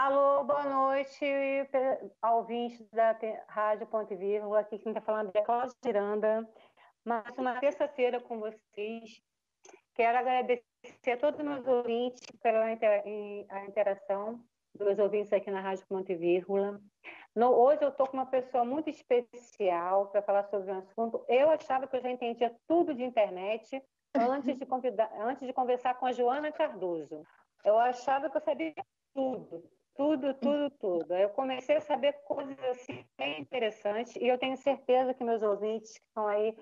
Alô, boa noite, ouvintes da Rádio Ponte Vírgula. Aqui quem está falando é Cláudia Miranda. Mais uma terça-feira com vocês. Quero agradecer a todos os meus ouvintes pela interação dos ouvintes aqui na Rádio Ponte Vírgula. No, hoje eu estou com uma pessoa muito especial para falar sobre um assunto. Eu achava que eu já entendia tudo de internet antes de, convidar, antes de conversar com a Joana Cardoso. Eu achava que eu sabia tudo, tudo, tudo, tudo. Eu comecei a saber coisas assim bem interessantes e eu tenho certeza que meus ouvintes que estão aí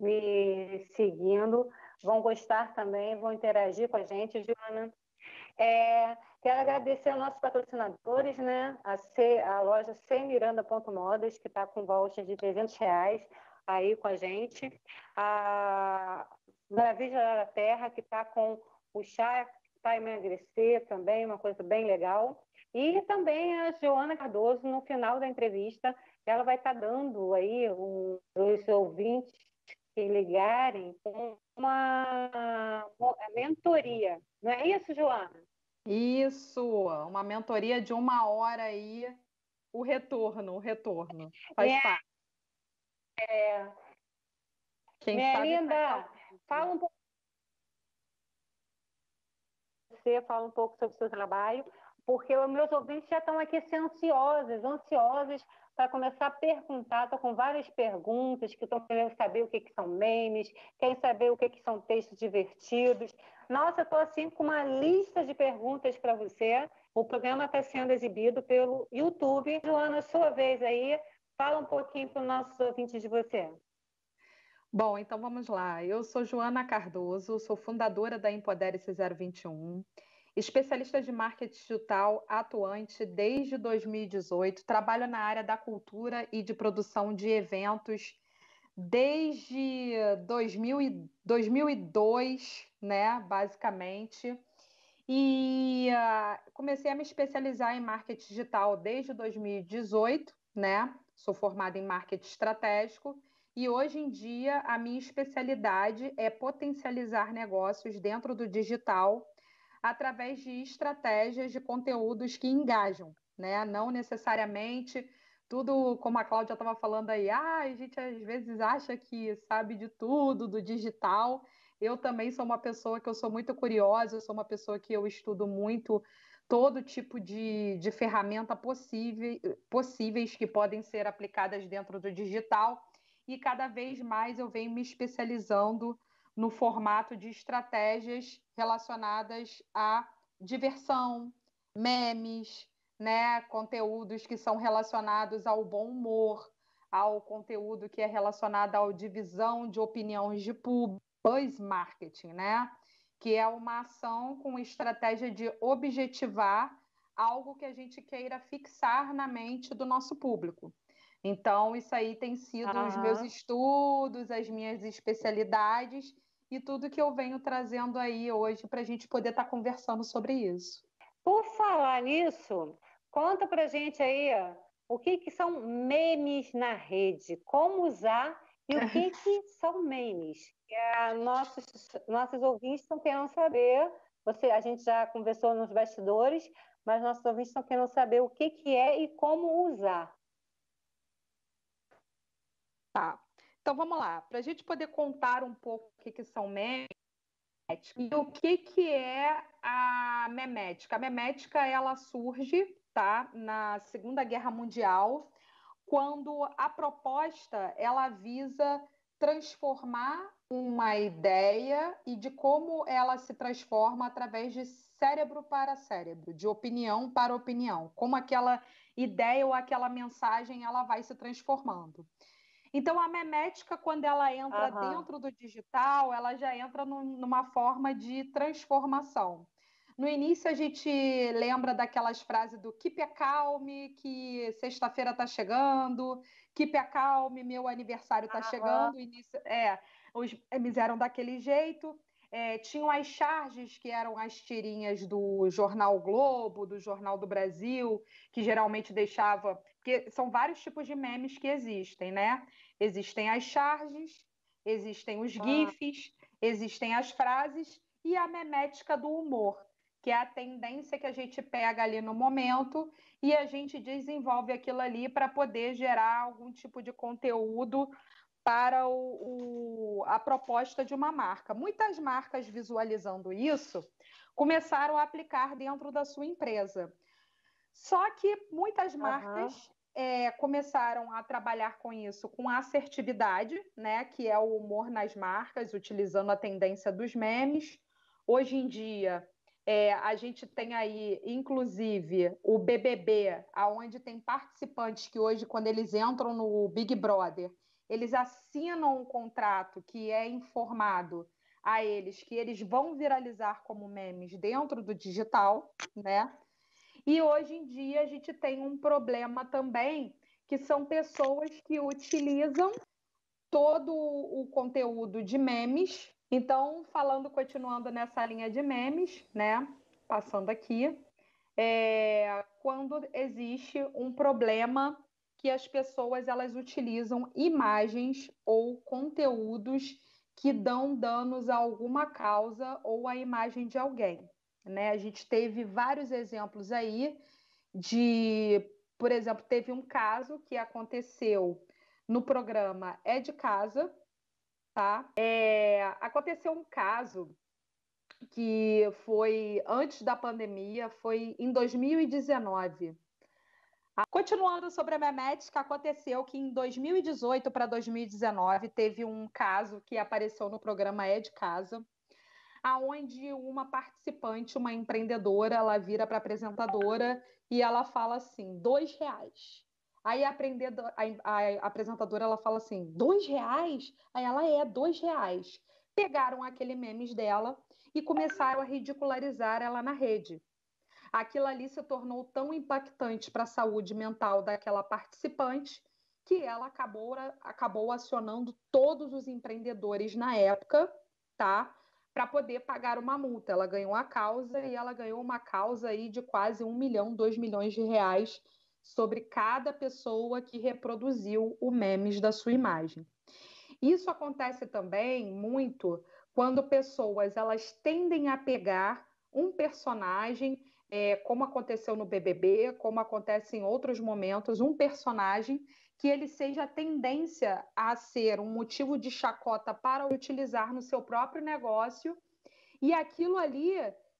me seguindo vão gostar também, vão interagir com a gente, Joana. É, quero agradecer aos nossos patrocinadores, né? A, C, a loja C Miranda.modas, que está com voucher de 300 reais aí com a gente. A Maravilha da Terra, que está com o chá para emagrecer também, uma coisa bem legal. E também a Joana Cardoso, no final da entrevista, ela vai estar tá dando aí um, os ouvintes que ligarem uma, uma mentoria. Não é isso, Joana? Isso, uma mentoria de uma hora aí, o retorno, o retorno. Faz é, parte. É, Quem minha sabe linda, fala um pouco. Você fala um pouco sobre o seu trabalho, porque meus ouvintes já estão aqui ansiosos, ansiosos para começar a perguntar. Estou com várias perguntas que estão querendo saber o que, que são memes, querem saber o que, que são textos divertidos. Nossa, estou assim com uma lista de perguntas para você. O programa está sendo exibido pelo YouTube. Joana, sua vez aí, fala um pouquinho para os nossos ouvintes de você. Bom, então vamos lá. Eu sou Joana Cardoso, sou fundadora da Empodere-se 021, especialista de marketing digital atuante desde 2018, trabalho na área da cultura e de produção de eventos desde 2000 2002, né, basicamente. E uh, comecei a me especializar em marketing digital desde 2018, né? Sou formada em marketing estratégico e hoje em dia a minha especialidade é potencializar negócios dentro do digital através de estratégias de conteúdos que engajam, né? Não necessariamente tudo como a Cláudia estava falando aí, ah, a gente às vezes acha que sabe de tudo do digital. Eu também sou uma pessoa que eu sou muito curiosa, eu sou uma pessoa que eu estudo muito todo tipo de, de ferramenta possível, possíveis que podem ser aplicadas dentro do digital e cada vez mais eu venho me especializando no formato de estratégias relacionadas à diversão, memes, né, conteúdos que são relacionados ao bom humor, ao conteúdo que é relacionado à divisão de opiniões de público, buzz marketing, né? Que é uma ação com estratégia de objetivar algo que a gente queira fixar na mente do nosso público. Então, isso aí tem sido os meus estudos, as minhas especialidades e tudo que eu venho trazendo aí hoje para a gente poder estar tá conversando sobre isso. Por falar nisso, Conta pra gente aí ó, o que, que são memes na rede, como usar e o que, que são memes. É, nossos, nossos ouvintes estão querendo saber, você, a gente já conversou nos bastidores, mas nossos ouvintes estão querendo saber o que, que é e como usar. Tá. Então vamos lá, para a gente poder contar um pouco o que, que são memes, e o que, que é a memética? A memética ela surge tá, na Segunda Guerra Mundial, quando a proposta ela visa transformar uma ideia e de como ela se transforma através de cérebro para cérebro, de opinião para opinião, como aquela ideia ou aquela mensagem ela vai se transformando. Então a memética, quando ela entra uhum. dentro do digital, ela já entra num, numa forma de transformação. No início a gente lembra daquelas frases do keep a calme, que sexta-feira está chegando, keep a calme, meu aniversário está chegando. Início, é, os memes eram daquele jeito. É, tinham as charges, que eram as tirinhas do Jornal Globo, do Jornal do Brasil, que geralmente deixava. Porque são vários tipos de memes que existem, né? Existem as charges, existem os ah. GIFs, existem as frases e a memética do humor que é a tendência que a gente pega ali no momento e a gente desenvolve aquilo ali para poder gerar algum tipo de conteúdo para o, o, a proposta de uma marca. Muitas marcas visualizando isso começaram a aplicar dentro da sua empresa. Só que muitas marcas uhum. É, começaram a trabalhar com isso com assertividade, né, que é o humor nas marcas, utilizando a tendência dos memes. Hoje em dia, é, a gente tem aí, inclusive, o BBB, aonde tem participantes que hoje, quando eles entram no Big Brother, eles assinam um contrato que é informado a eles que eles vão viralizar como memes dentro do digital, né? E hoje em dia a gente tem um problema também, que são pessoas que utilizam todo o conteúdo de memes então, falando, continuando nessa linha de memes, né? Passando aqui, é, quando existe um problema que as pessoas elas utilizam imagens ou conteúdos que dão danos a alguma causa ou à imagem de alguém. Né? A gente teve vários exemplos aí de, por exemplo, teve um caso que aconteceu no programa É de Casa, tá? É, aconteceu um caso que foi antes da pandemia, foi em 2019. Continuando sobre a memética, aconteceu que em 2018 para 2019 teve um caso que apareceu no programa É de Casa, aonde uma participante, uma empreendedora, ela vira para apresentadora e ela fala assim, dois reais. Aí a, a, a, apresentadora ela fala assim, dois reais? Aí ela é, dois reais. Pegaram aquele memes dela e começaram a ridicularizar ela na rede. Aquilo ali se tornou tão impactante para a saúde mental daquela participante que ela acabou, acabou acionando todos os empreendedores na época, tá? Para poder pagar uma multa. Ela ganhou a causa e ela ganhou uma causa aí de quase um milhão, dois milhões de reais sobre cada pessoa que reproduziu o memes da sua imagem. Isso acontece também muito quando pessoas elas tendem a pegar um personagem, é, como aconteceu no BBB, como acontece em outros momentos, um personagem que ele seja tendência a ser um motivo de chacota para utilizar no seu próprio negócio e aquilo ali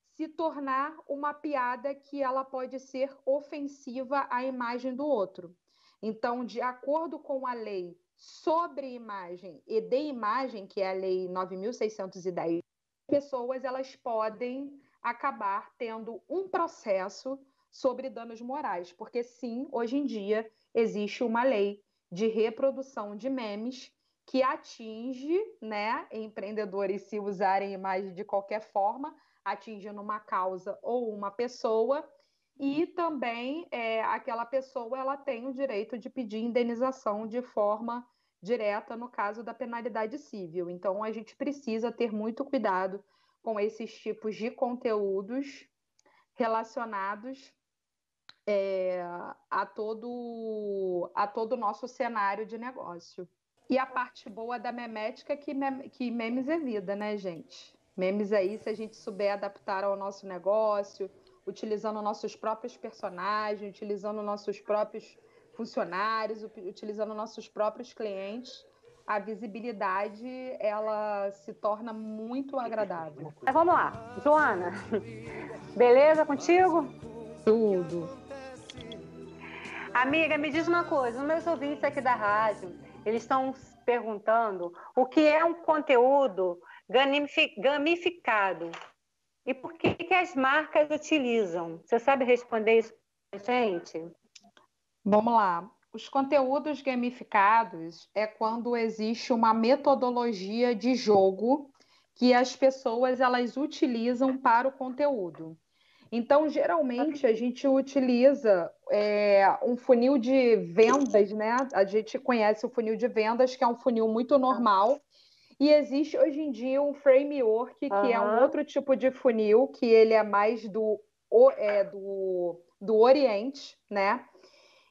se tornar uma piada que ela pode ser ofensiva à imagem do outro. Então, de acordo com a lei sobre imagem e de imagem, que é a lei 9610, pessoas elas podem acabar tendo um processo sobre danos morais, porque sim, hoje em dia existe uma lei de reprodução de memes que atinge, né, empreendedores se usarem imagem de qualquer forma, atingindo uma causa ou uma pessoa, e também é, aquela pessoa ela tem o direito de pedir indenização de forma direta no caso da penalidade civil. Então a gente precisa ter muito cuidado com esses tipos de conteúdos relacionados é, a todo a todo o nosso cenário de negócio. E a parte boa da memética é que, mem que memes é vida, né, gente? Memes aí, se a gente souber adaptar ao nosso negócio, utilizando nossos próprios personagens, utilizando nossos próprios funcionários, utilizando nossos próprios clientes, a visibilidade ela se torna muito agradável. Mas vamos lá, Joana, beleza contigo? Tudo. Amiga, me diz uma coisa, os meus ouvintes aqui da rádio, eles estão perguntando o que é um conteúdo gamificado. E por que, que as marcas utilizam? Você sabe responder isso para gente? Vamos lá. Os conteúdos gamificados é quando existe uma metodologia de jogo que as pessoas elas utilizam para o conteúdo. Então, geralmente, a gente utiliza é, um funil de vendas, né? A gente conhece o funil de vendas, que é um funil muito normal, e existe hoje em dia um framework, que uhum. é um outro tipo de funil, que ele é mais do, é, do, do Oriente, né?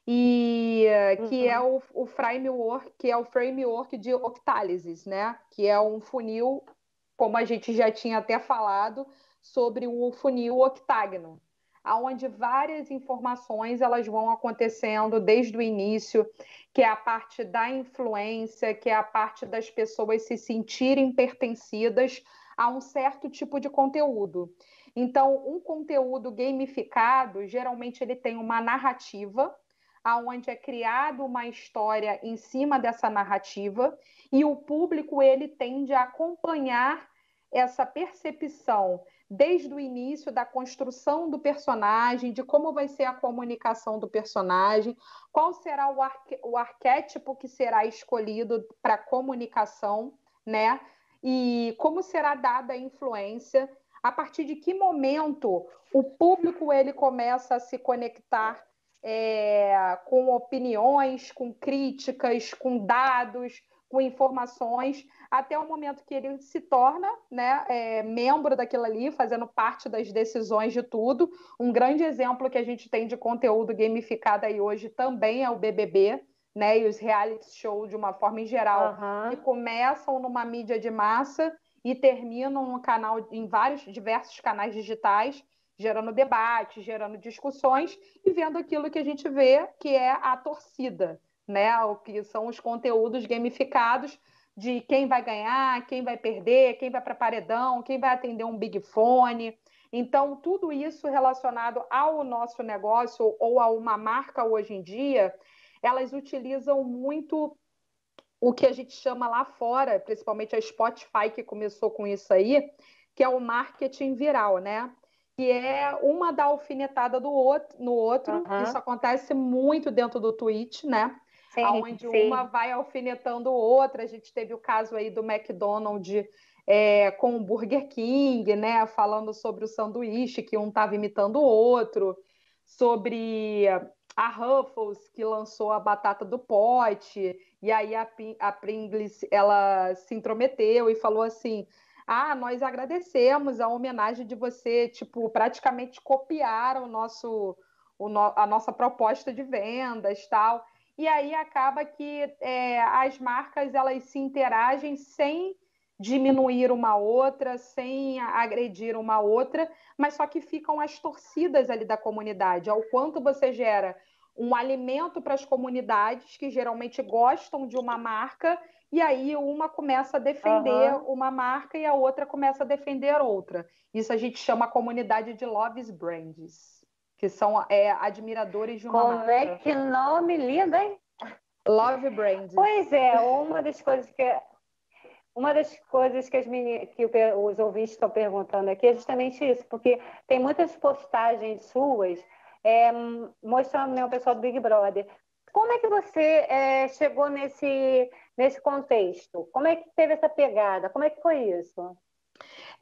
E que uhum. é o, o framework, que é o framework de octálises, né? Que é um funil, como a gente já tinha até falado, sobre o funil octágono, aonde várias informações elas vão acontecendo desde o início, que é a parte da influência, que é a parte das pessoas se sentirem pertencidas a um certo tipo de conteúdo. Então, um conteúdo gamificado, geralmente ele tem uma narrativa, aonde é criada uma história em cima dessa narrativa e o público ele tende a acompanhar essa percepção desde o início da construção do personagem, de como vai ser a comunicação do personagem, qual será o, arque o arquétipo que será escolhido para comunicação, né? E como será dada a influência, a partir de que momento o público ele começa a se conectar é, com opiniões, com críticas, com dados, com informações, até o momento que ele se torna né, é, membro daquilo ali, fazendo parte das decisões de tudo. Um grande exemplo que a gente tem de conteúdo gamificado aí hoje também é o BBB, né, e os reality shows de uma forma em geral, uhum. que começam numa mídia de massa e terminam no canal, em vários diversos canais digitais, gerando debate, gerando discussões e vendo aquilo que a gente vê que é a torcida, né? O que são os conteúdos gamificados de quem vai ganhar, quem vai perder, quem vai para paredão, quem vai atender um big fone. Então, tudo isso relacionado ao nosso negócio ou a uma marca hoje em dia, elas utilizam muito o que a gente chama lá fora, principalmente a Spotify que começou com isso aí, que é o marketing viral, né? Que é uma da alfinetada do outro, no outro. Uhum. Isso acontece muito dentro do Twitch, né? Sim, onde sim. uma vai alfinetando outra. A gente teve o caso aí do McDonald's é, com o Burger King, né? Falando sobre o sanduíche, que um estava imitando o outro, sobre a Ruffles, que lançou a batata do pote, e aí a, a Pringles ela se intrometeu e falou assim. Ah, nós agradecemos a homenagem de você, tipo, praticamente copiar o nosso, o no, a nossa proposta de vendas, tal e aí acaba que é, as marcas elas se interagem sem diminuir uma outra, sem agredir uma outra, mas só que ficam as torcidas ali da comunidade, ao quanto você gera um alimento para as comunidades que geralmente gostam de uma marca e aí uma começa a defender uhum. uma marca e a outra começa a defender outra. Isso a gente chama a comunidade de loves brands que são é, admiradores de uma Como marca. é que nome lindo, hein? Love Brand. Pois é, uma das coisas que uma das coisas que, que os ouvintes estão perguntando aqui é justamente isso, porque tem muitas postagens suas é, mostrando né, o pessoal do Big Brother. Como é que você é, chegou nesse, nesse contexto? Como é que teve essa pegada? Como é que foi isso?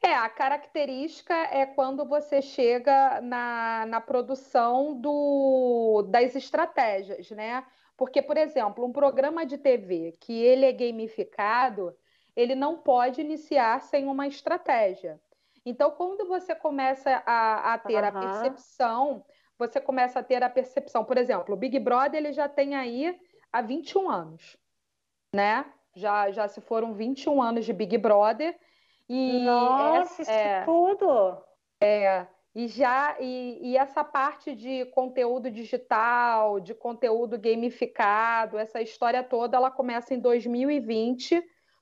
É, a característica é quando você chega na, na produção do, das estratégias, né? Porque, por exemplo, um programa de TV que ele é gamificado, ele não pode iniciar sem uma estratégia. Então, quando você começa a, a ter uhum. a percepção, você começa a ter a percepção, por exemplo, o Big Brother ele já tem aí há 21 anos, né? Já, já se foram 21 anos de Big Brother e Nossa, isso é, tudo! É, e já e, e, essa parte de conteúdo digital, de conteúdo gamificado, essa história toda, ela começa em 2020,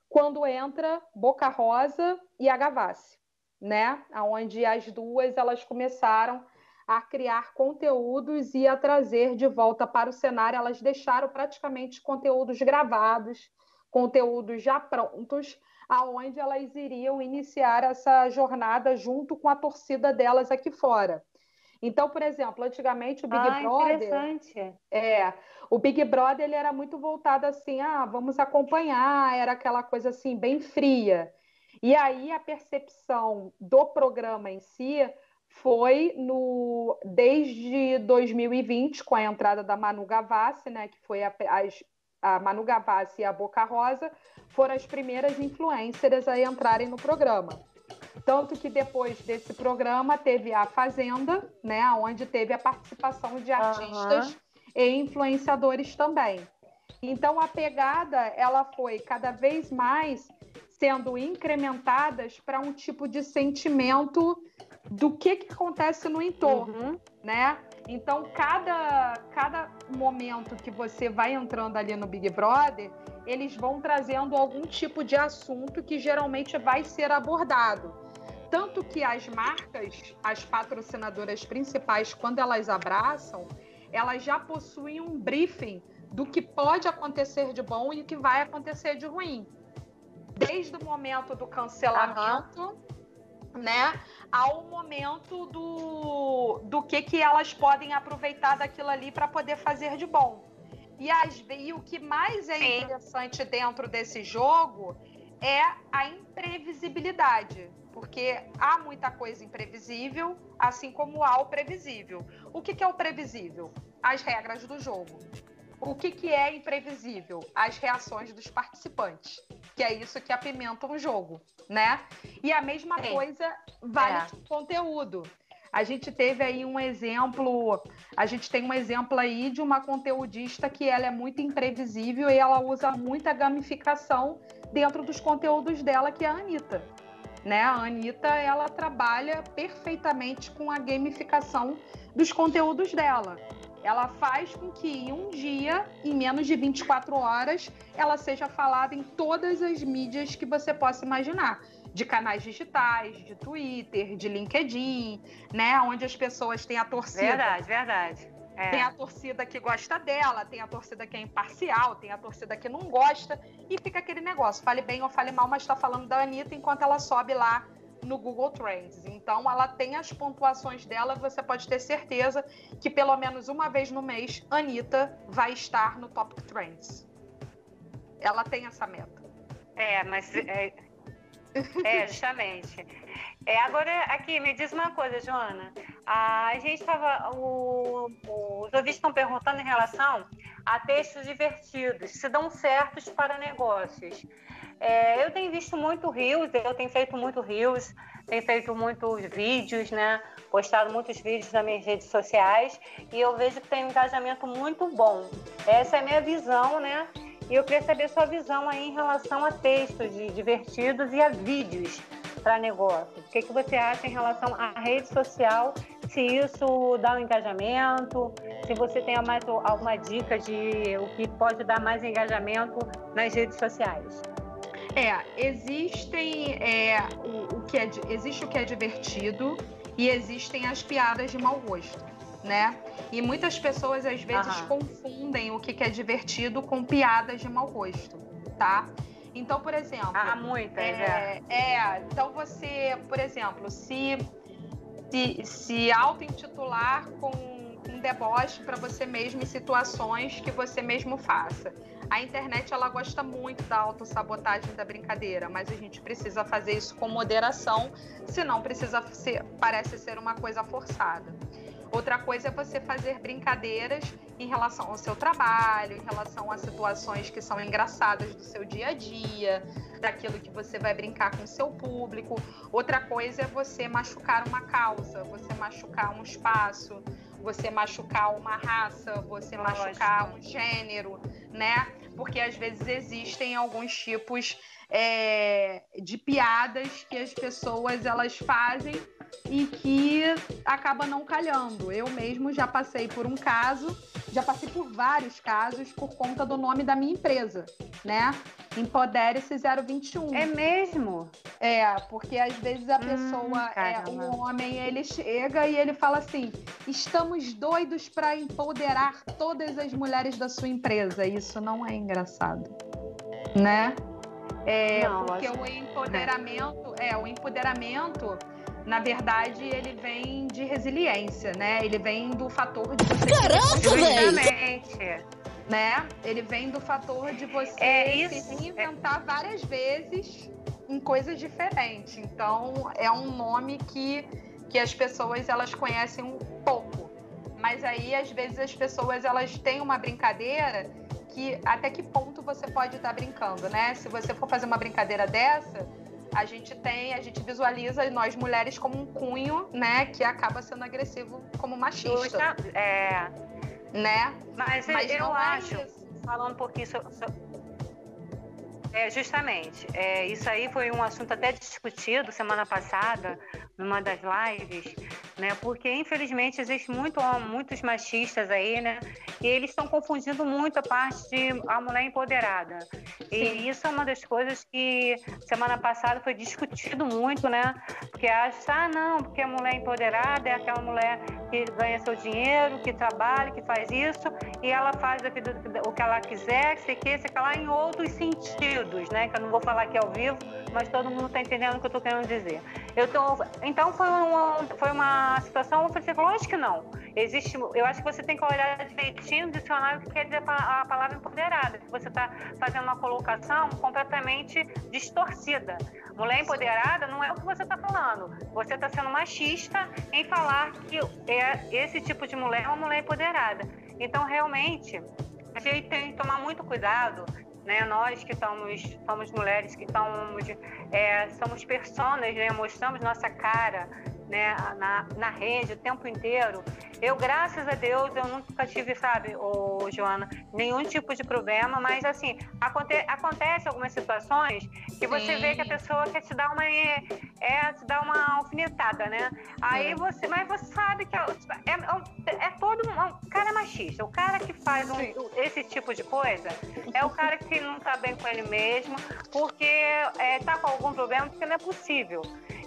quando entra Boca Rosa e a Gavassi, né? Onde as duas elas começaram a criar conteúdos e a trazer de volta para o cenário. Elas deixaram praticamente conteúdos gravados, conteúdos já prontos aonde elas iriam iniciar essa jornada junto com a torcida delas aqui fora. Então, por exemplo, antigamente o Big ah, Brother, interessante. é, o Big Brother ele era muito voltado assim, ah, vamos acompanhar, era aquela coisa assim bem fria. E aí a percepção do programa em si foi no desde 2020 com a entrada da Manu Gavassi, né, que foi a, as a Manu Gavassi e a Boca Rosa foram as primeiras influências a entrarem no programa. Tanto que depois desse programa teve a Fazenda, né, onde teve a participação de artistas uhum. e influenciadores também. Então a pegada ela foi cada vez mais sendo incrementadas para um tipo de sentimento do que, que acontece no entorno, uhum. né? Então, cada, cada momento que você vai entrando ali no Big Brother, eles vão trazendo algum tipo de assunto que geralmente vai ser abordado. Tanto que as marcas, as patrocinadoras principais, quando elas abraçam, elas já possuem um briefing do que pode acontecer de bom e o que vai acontecer de ruim. Desde o momento do cancelamento, uhum. Né, ao momento do, do que, que elas podem aproveitar daquilo ali para poder fazer de bom. E, as, e o que mais é Sim. interessante dentro desse jogo é a imprevisibilidade, porque há muita coisa imprevisível, assim como há o previsível. O que, que é o previsível? As regras do jogo. O que, que é imprevisível? As reações dos participantes, que é isso que apimenta um jogo, né? E a mesma Sim. coisa vale é. conteúdo. A gente teve aí um exemplo, a gente tem um exemplo aí de uma conteudista que ela é muito imprevisível e ela usa muita gamificação dentro dos conteúdos dela, que é a Anitta. Né? A Anitta, ela trabalha perfeitamente com a gamificação dos conteúdos dela. Ela faz com que em um dia, em menos de 24 horas, ela seja falada em todas as mídias que você possa imaginar de canais digitais, de Twitter, de LinkedIn, né? Onde as pessoas têm a torcida. Verdade, verdade. É. Tem a torcida que gosta dela, tem a torcida que é imparcial, tem a torcida que não gosta, e fica aquele negócio, fale bem ou fale mal, mas está falando da Anitta enquanto ela sobe lá no Google Trends. Então, ela tem as pontuações dela, você pode ter certeza que pelo menos uma vez no mês, Anitta vai estar no Top Trends. Ela tem essa meta. É, mas é, é, justamente. É, agora, aqui, me diz uma coisa, Joana. A gente estava. Os ouvintes estão perguntando em relação a textos divertidos, se dão certos para negócios. É, eu tenho visto muito rios, eu tenho feito muito rios, tenho feito muitos vídeos, né? Postado muitos vídeos nas minhas redes sociais e eu vejo que tem um engajamento muito bom. Essa é a minha visão, né? E eu queria saber sua visão aí em relação a textos divertidos e a vídeos para negócio. O que, que você acha em relação à rede social? Se isso dá um engajamento? Se você tem mais alguma dica de o que pode dar mais engajamento nas redes sociais? É, existem é, o, o que é, existe o que é divertido e existem as piadas de mau gosto, né? E muitas pessoas às vezes confundem o que é divertido com piadas de mau gosto, tá? Então, por exemplo. Há muitas, é, é. é. Então, você, por exemplo, se, se, se auto-intitular com um deboche para você mesmo em situações que você mesmo faça. A internet ela gosta muito da autossabotagem da brincadeira, mas a gente precisa fazer isso com moderação, senão precisa ser, parece ser uma coisa forçada. Outra coisa é você fazer brincadeiras em relação ao seu trabalho, em relação a situações que são engraçadas do seu dia a dia, daquilo que você vai brincar com o seu público. Outra coisa é você machucar uma causa, você machucar um espaço, você machucar uma raça, você Lógico. machucar um gênero, né? Porque às vezes existem alguns tipos é, de piadas que as pessoas elas fazem e que acaba não calhando. Eu mesmo já passei por um caso, já passei por vários casos por conta do nome da minha empresa, né? Empodere-se 021. É mesmo? É, porque às vezes a hum, pessoa, é, o homem, ele chega e ele fala assim: estamos doidos para empoderar todas as mulheres da sua empresa. Isso não é engraçado, né? É, não, porque o empoderamento, é, o empoderamento na verdade, ele vem de resiliência, né? Ele vem do fator de você Caramba, né? Ele vem do fator de você é se reinventar é... várias vezes em coisas diferentes. Então, é um nome que, que as pessoas elas conhecem um pouco. Mas aí, às vezes, as pessoas elas têm uma brincadeira que até que ponto você pode estar brincando, né? Se você for fazer uma brincadeira dessa, a gente tem, a gente visualiza nós mulheres como um cunho, né, que acaba sendo agressivo como machista. É. Né? Mas, Mas eu é acho, é falando um pouquinho sobre, é, justamente. É, isso aí foi um assunto até discutido semana passada numa das lives, né? Porque infelizmente existe muito muitos machistas aí, né? E eles estão confundindo muito a parte de a mulher empoderada. Sim. E isso é uma das coisas que semana passada foi discutido muito, né? Porque acha, ah, não, porque a mulher empoderada é aquela mulher que ganha seu dinheiro, que trabalha, que faz isso, e ela faz o que ela quiser, sei que, sei que lá em outros sentidos, né? Que eu não vou falar aqui ao vivo, mas todo mundo está entendendo o que eu estou querendo dizer. Eu tô, então foi uma, foi uma situação, eu falei, lógico que não. Existe, eu acho que você tem que olhar direitinho no dicionário o que quer dizer a palavra empoderada. Você está fazendo uma colocação completamente distorcida. Mulher empoderada não é o que você está falando. Você está sendo machista em falar que é, esse tipo de mulher é uma mulher empoderada. Então, realmente, a gente tem que tomar muito cuidado né? Nós que somos, somos mulheres, que somos, é, somos personas, né? mostramos nossa cara né? na, na rede o tempo inteiro. Eu, graças a Deus, eu nunca tive, sabe, ô, Joana, nenhum tipo de problema, mas assim, aconte acontece algumas situações que você Sim. vê que a pessoa quer te dar uma é, é te dar uma alfinetada, né? Aí é. você, mas você sabe que é, é, é todo um, cara machista. O cara que faz um, esse tipo de coisa é o cara que não tá bem com ele mesmo, porque é, tá com algum problema, porque não é possível.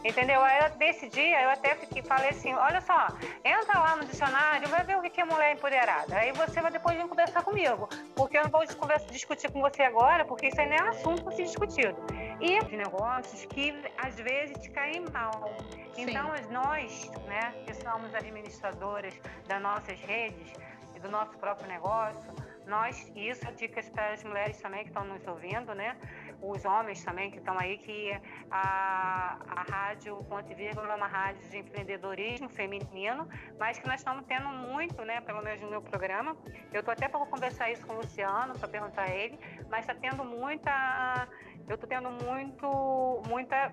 Entendeu? Aí desse dia eu até fiquei, falei assim, olha só, entra lá no dicionário, vai ver o que é mulher empoderada. Aí você vai depois vir conversar comigo. Porque eu não vou discutir com você agora, porque isso aí não é assunto para ser discutido. E negócios que às vezes caem mal. Sim. Então nós, né, que somos administradoras das nossas redes e do nosso próprio negócio, nós, e isso é dicas para as mulheres também que estão nos ouvindo, né? Os homens também que estão aí, que a, a rádio Ponte Vírgula é uma rádio de empreendedorismo feminino, mas que nós estamos tendo muito, né, pelo menos no meu programa. Eu estou até para conversar isso com o Luciano, para perguntar a ele, mas está tendo muita. Eu estou tendo muito, muita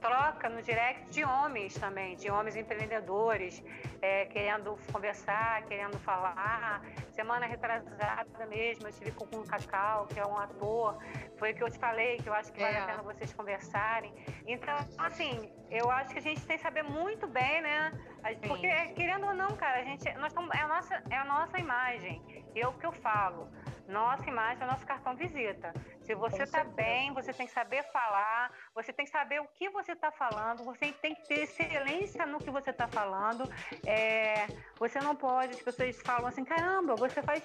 troca no direct de homens também, de homens empreendedores, é, querendo conversar, querendo falar. Semana retrasada mesmo, eu estive com o Cacau, que é um ator, foi o que eu te falei, que eu acho que vale é. a pena vocês conversarem. Então, assim, eu acho que a gente tem que saber muito bem, né? Porque, querendo ou não, cara, a gente, nós estamos, é, a nossa, é a nossa imagem. É o que eu falo. Nossa imagem é o nosso cartão visita. Se você está bem, você tem que saber falar, você tem que saber o que você está falando, você tem que ter excelência no que você está falando. É, você não pode, as pessoas falam assim, caramba, você faz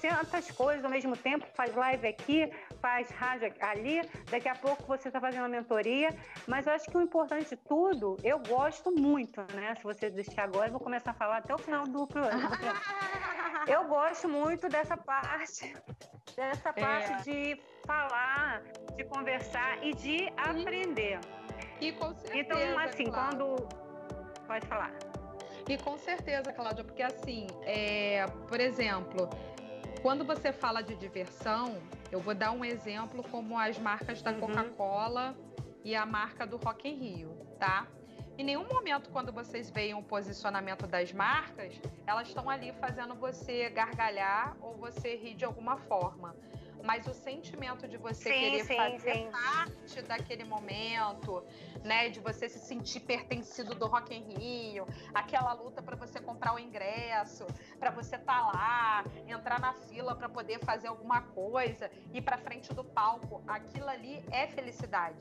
tantas coisas ao mesmo tempo, faz live aqui, faz rádio ali, daqui a pouco você está fazendo uma mentoria. Mas eu acho que o importante de tudo, eu gosto muito, né? Se você deixar agora, eu vou começar a falar até o final do programa. Eu gosto muito dessa parte, dessa é. parte de falar, de conversar e de aprender. E com certeza. Então, assim, quando. Pode falar. E com certeza, Cláudia, porque assim, é, por exemplo, quando você fala de diversão, eu vou dar um exemplo como as marcas da uhum. Coca-Cola e a marca do Rock in Rio, tá? Em nenhum momento, quando vocês veem o posicionamento das marcas, elas estão ali fazendo você gargalhar ou você rir de alguma forma. Mas o sentimento de você sim, querer sim, fazer sim. parte daquele momento, né, de você se sentir pertencido do Rock in Rio, aquela luta para você comprar o ingresso, para você estar tá lá, entrar na fila para poder fazer alguma coisa, ir para frente do palco, aquilo ali é felicidade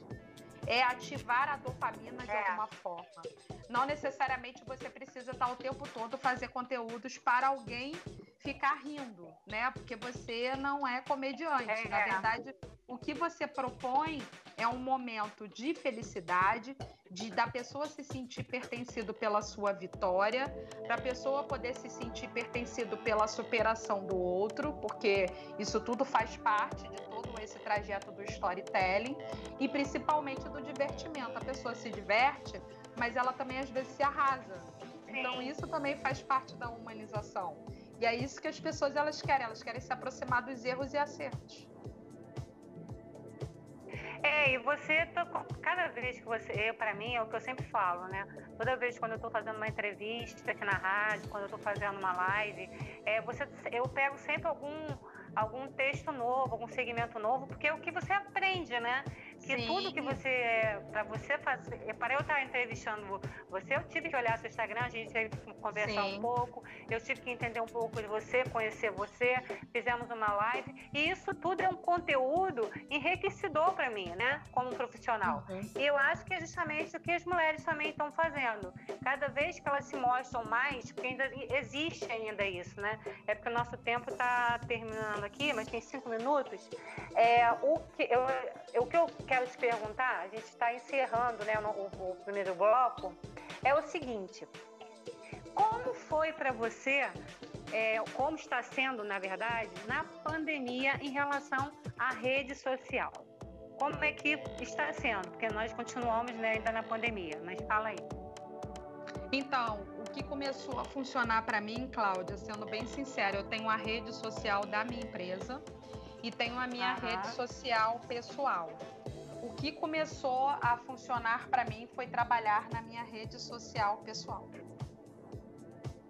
é ativar a dopamina de é. alguma forma. Não necessariamente você precisa estar o tempo todo fazer conteúdos para alguém ficar rindo, né? Porque você não é comediante. É. Na verdade, o que você propõe é um momento de felicidade, de da pessoa se sentir pertencido pela sua vitória, para a pessoa poder se sentir pertencido pela superação do outro, porque isso tudo faz parte de todo esse trajeto do storytelling e principalmente do divertimento. A pessoa se diverte, mas ela também às vezes se arrasa. Então isso também faz parte da humanização. E é isso que as pessoas elas querem, elas querem se aproximar dos erros e acertos. É, e você, cada vez que você, para mim, é o que eu sempre falo, né? Toda vez quando eu estou fazendo uma entrevista aqui na rádio, quando eu estou fazendo uma live, é, você, eu pego sempre algum, algum texto novo, algum segmento novo, porque é o que você aprende, né? Que Sim. tudo que você, para você fazer, para eu estar entrevistando você, eu tive que olhar seu Instagram, a gente teve que conversar Sim. um pouco, eu tive que entender um pouco de você, conhecer você, fizemos uma live, e isso tudo é um conteúdo enriquecedor para mim, né, como profissional. Uhum. E eu acho que é justamente o que as mulheres também estão fazendo. Cada vez que elas se mostram mais, porque ainda existe ainda isso, né? É porque o nosso tempo está terminando aqui, mas tem cinco minutos. É, o, que eu, o que eu quero te perguntar, a gente está encerrando né, o, o primeiro bloco, é o seguinte: como foi para você, é, como está sendo, na verdade, na pandemia em relação à rede social? Como é que está sendo? Porque nós continuamos né, ainda na pandemia, mas fala aí. Então, o que começou a funcionar para mim, Cláudia, sendo bem sincera, eu tenho a rede social da minha empresa e tenho a minha rede social pessoal. O que começou a funcionar para mim foi trabalhar na minha rede social pessoal.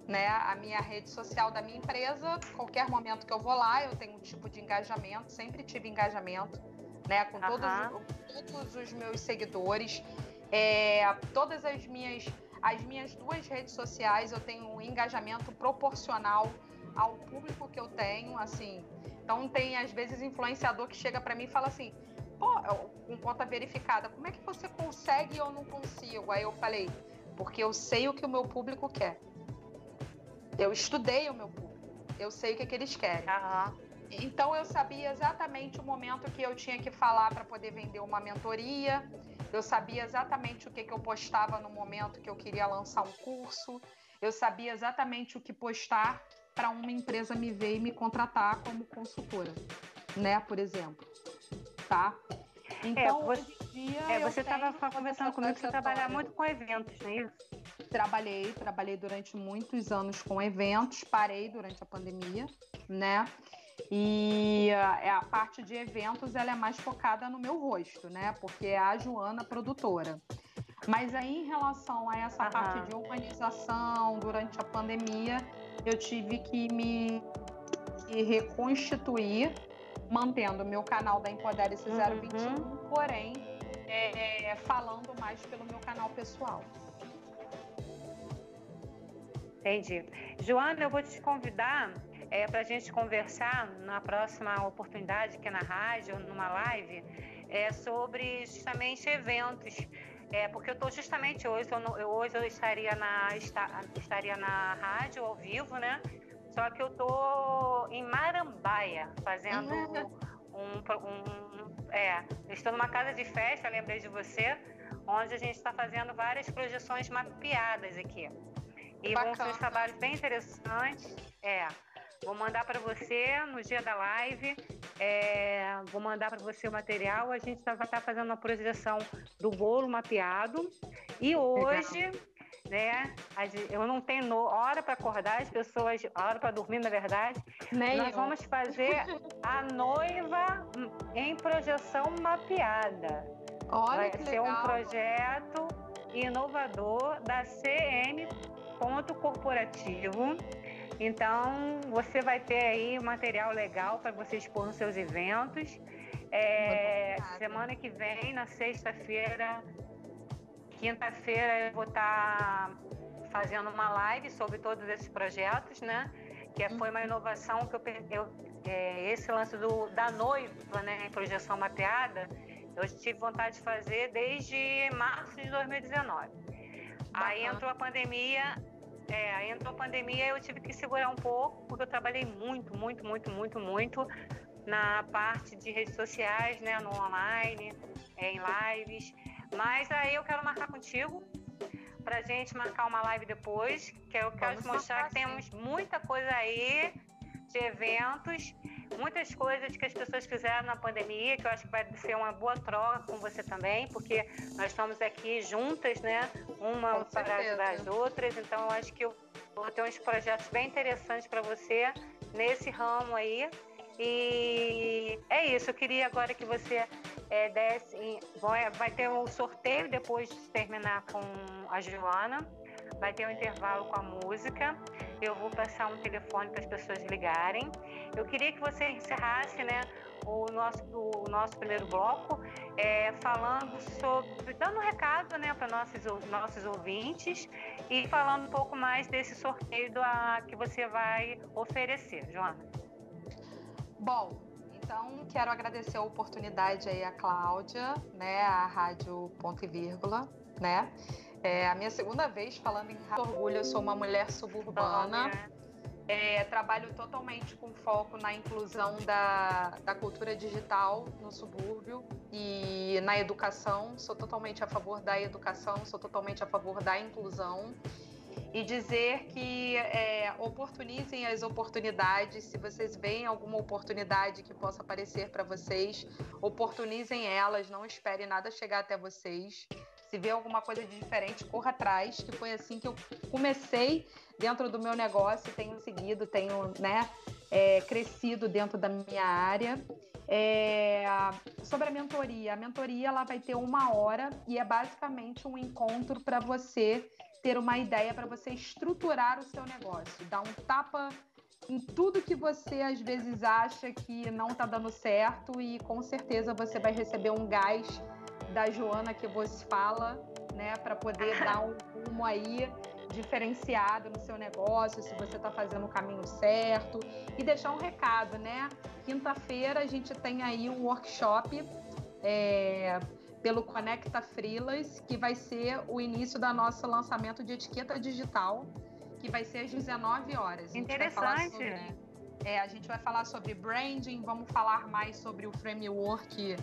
Né? A minha rede social da minha empresa, qualquer momento que eu vou lá, eu tenho um tipo de engajamento, sempre tive engajamento, né? Com todos, uhum. todos os meus seguidores, é, todas as minhas as minhas duas redes sociais eu tenho um engajamento proporcional ao público que eu tenho, assim. Então tem às vezes influenciador que chega para mim e fala assim: "Pô, com conta verificada, como é que você consegue e eu não consigo?" Aí eu falei: "Porque eu sei o que o meu público quer. Eu estudei o meu público. Eu sei o que, que eles querem." Uhum. Então eu sabia exatamente o momento que eu tinha que falar para poder vender uma mentoria. Eu sabia exatamente o que, que eu postava no momento que eu queria lançar um curso. Eu sabia exatamente o que postar para uma empresa me ver e me contratar como consultora, né? Por exemplo, tá? Então, é, você, dia, é, você estava conversando comigo que você trabalha muito com eventos, não é isso? Trabalhei, trabalhei durante muitos anos com eventos, parei durante a pandemia, né? E a, é, a parte de eventos ela é mais focada no meu rosto, né? Porque é a Joana produtora. Mas aí, em relação a essa uhum. parte de humanização durante a pandemia, eu tive que me reconstituir, mantendo o meu canal da Empodere-se 021, uhum. porém, é, é, falando mais pelo meu canal pessoal. Entendi. Joana, eu vou te convidar é, para a gente conversar na próxima oportunidade, que é na rádio, numa live, é, sobre justamente eventos. É, porque eu estou justamente hoje, eu, hoje eu estaria na, esta, estaria na rádio ao vivo, né? Só que eu estou em Marambaia, fazendo um, um, É, estou numa casa de festa, lembrei de você, onde a gente está fazendo várias projeções mapeadas aqui. E Bacana. vão ser trabalhos bem interessantes. É. Vou mandar para você no dia da live. É, vou mandar para você o material. A gente vai estar tá fazendo uma projeção do bolo mapeado. E hoje, Legal. Né? Eu não tenho hora para acordar, as pessoas, hora para dormir, na verdade. Nem Nós eu. vamos fazer a noiva em projeção mapeada. Olha vai ser legal. um projeto inovador da CM Ponto Corporativo então, você vai ter aí material legal para você expor nos seus eventos. É, semana que vem, na sexta-feira, quinta-feira, eu vou estar tá fazendo uma live sobre todos esses projetos, né? Que foi uma uhum. inovação que eu, eu é, esse lance do, da noiva, né, em projeção mapeada, eu tive vontade de fazer desde março de 2019. Bacana. Aí entrou a pandemia, é, aí entrou a pandemia eu tive que segurar um pouco, porque eu trabalhei muito, muito, muito, muito, muito na parte de redes sociais, né, no online, é, em lives. Mas aí eu quero marcar contigo pra gente marcar uma live depois, que eu quero Vamos te mostrar que temos muita coisa aí de eventos muitas coisas que as pessoas fizeram na pandemia, que eu acho que vai ser uma boa troca com você também, porque nós estamos aqui juntas, né? Uma para ajudar as outras, então eu acho que eu vou ter uns projetos bem interessantes para você nesse ramo aí. E é isso, eu queria agora que você é, desse. Vai ter um sorteio depois de terminar com a Joana, vai ter um intervalo com a música. eu vou passar um telefone para as pessoas ligarem. Eu queria que você encerrasse, né, o nosso, o nosso primeiro bloco, é, falando sobre, dando um recado né, para nossos, nossos ouvintes e falando um pouco mais desse sorteio do, a, que você vai oferecer, Joana. Bom, então quero agradecer a oportunidade aí a Cláudia, né, a Rádio Ponto e Vírgula, né? É a minha segunda vez falando em orgulho, eu sou uma mulher suburbana. É, trabalho totalmente com foco na inclusão da, da cultura digital no subúrbio e na educação. Sou totalmente a favor da educação, sou totalmente a favor da inclusão. E dizer que é, oportunizem as oportunidades. Se vocês veem alguma oportunidade que possa aparecer para vocês, oportunizem elas, não esperem nada chegar até vocês se vê alguma coisa de diferente, corra atrás, que foi assim que eu comecei dentro do meu negócio, tenho seguido, tenho né, é, crescido dentro da minha área. É, sobre a mentoria, a mentoria ela vai ter uma hora e é basicamente um encontro para você ter uma ideia, para você estruturar o seu negócio, dar um tapa em tudo que você às vezes acha que não está dando certo e com certeza você vai receber um gás da Joana que você fala, né, para poder dar um rumo aí diferenciado no seu negócio, se você está fazendo o caminho certo e deixar um recado, né? Quinta-feira a gente tem aí um workshop é, pelo Conecta Frilas, que vai ser o início da nosso lançamento de etiqueta digital, que vai ser às 19 horas. Interessante. Sobre, é, a gente vai falar sobre branding, vamos falar mais sobre o framework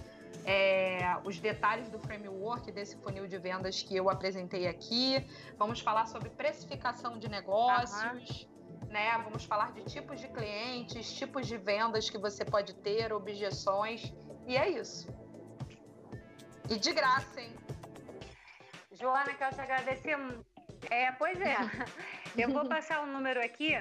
é, os detalhes do framework desse funil de vendas que eu apresentei aqui. Vamos falar sobre precificação de negócios. Uhum. Né? Vamos falar de tipos de clientes, tipos de vendas que você pode ter, objeções. E é isso. E de graça, hein? Joana, quero te agradecer. É, pois é. Eu vou passar o um número aqui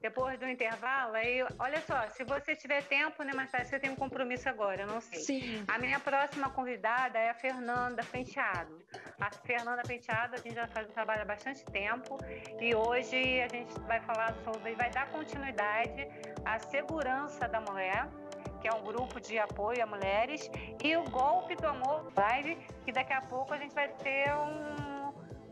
depois do intervalo, aí, olha só, se você tiver tempo, né, mas você tem um compromisso agora, eu não sei. Sim. A minha próxima convidada é a Fernanda Penteado. A Fernanda Penteado, a gente já faz um trabalho há bastante tempo e hoje a gente vai falar sobre, vai dar continuidade à segurança da mulher, que é um grupo de apoio a mulheres, e o golpe do amor live, que daqui a pouco a gente vai ter um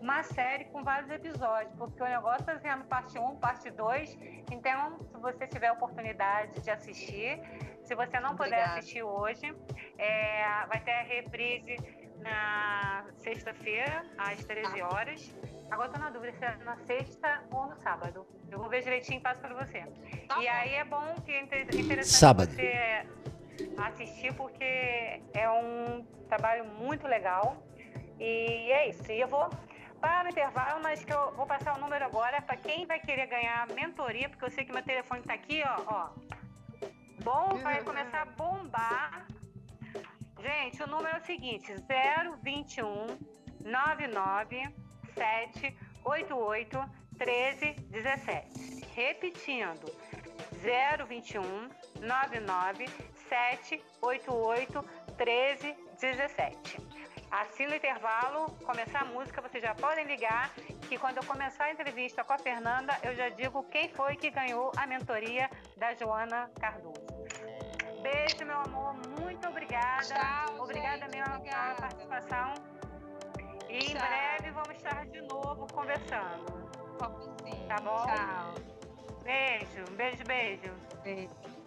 uma série com vários episódios, porque o negócio está sendo parte 1, parte 2. Então, se você tiver a oportunidade de assistir, se você não puder assistir hoje, é, vai ter a reprise na sexta-feira, às 13 ah. horas. Agora estou na dúvida se é na sexta ou no sábado. Eu vou ver direitinho e passo para você. Tá e aí é bom que é interessante sábado. você assistir, porque é um trabalho muito legal. E é isso. E eu vou para o intervalo, mas que eu vou passar o número agora para quem vai querer ganhar mentoria, porque eu sei que meu telefone está aqui, ó, ó. Bom, vai começar a bombar. Gente, o número é o seguinte: 021 997 88 1317. Repetindo: 021 997 88 1317. Assim no intervalo, começar a música, vocês já podem ligar, que quando eu começar a entrevista com a Fernanda, eu já digo quem foi que ganhou a mentoria da Joana Cardoso. Beijo, meu amor, muito obrigada. Tchau, obrigada gente, mesmo pela participação. E Tchau. em breve vamos estar de novo conversando. Sim. Tá bom? Tchau. Beijo, beijo, beijo. Beijo.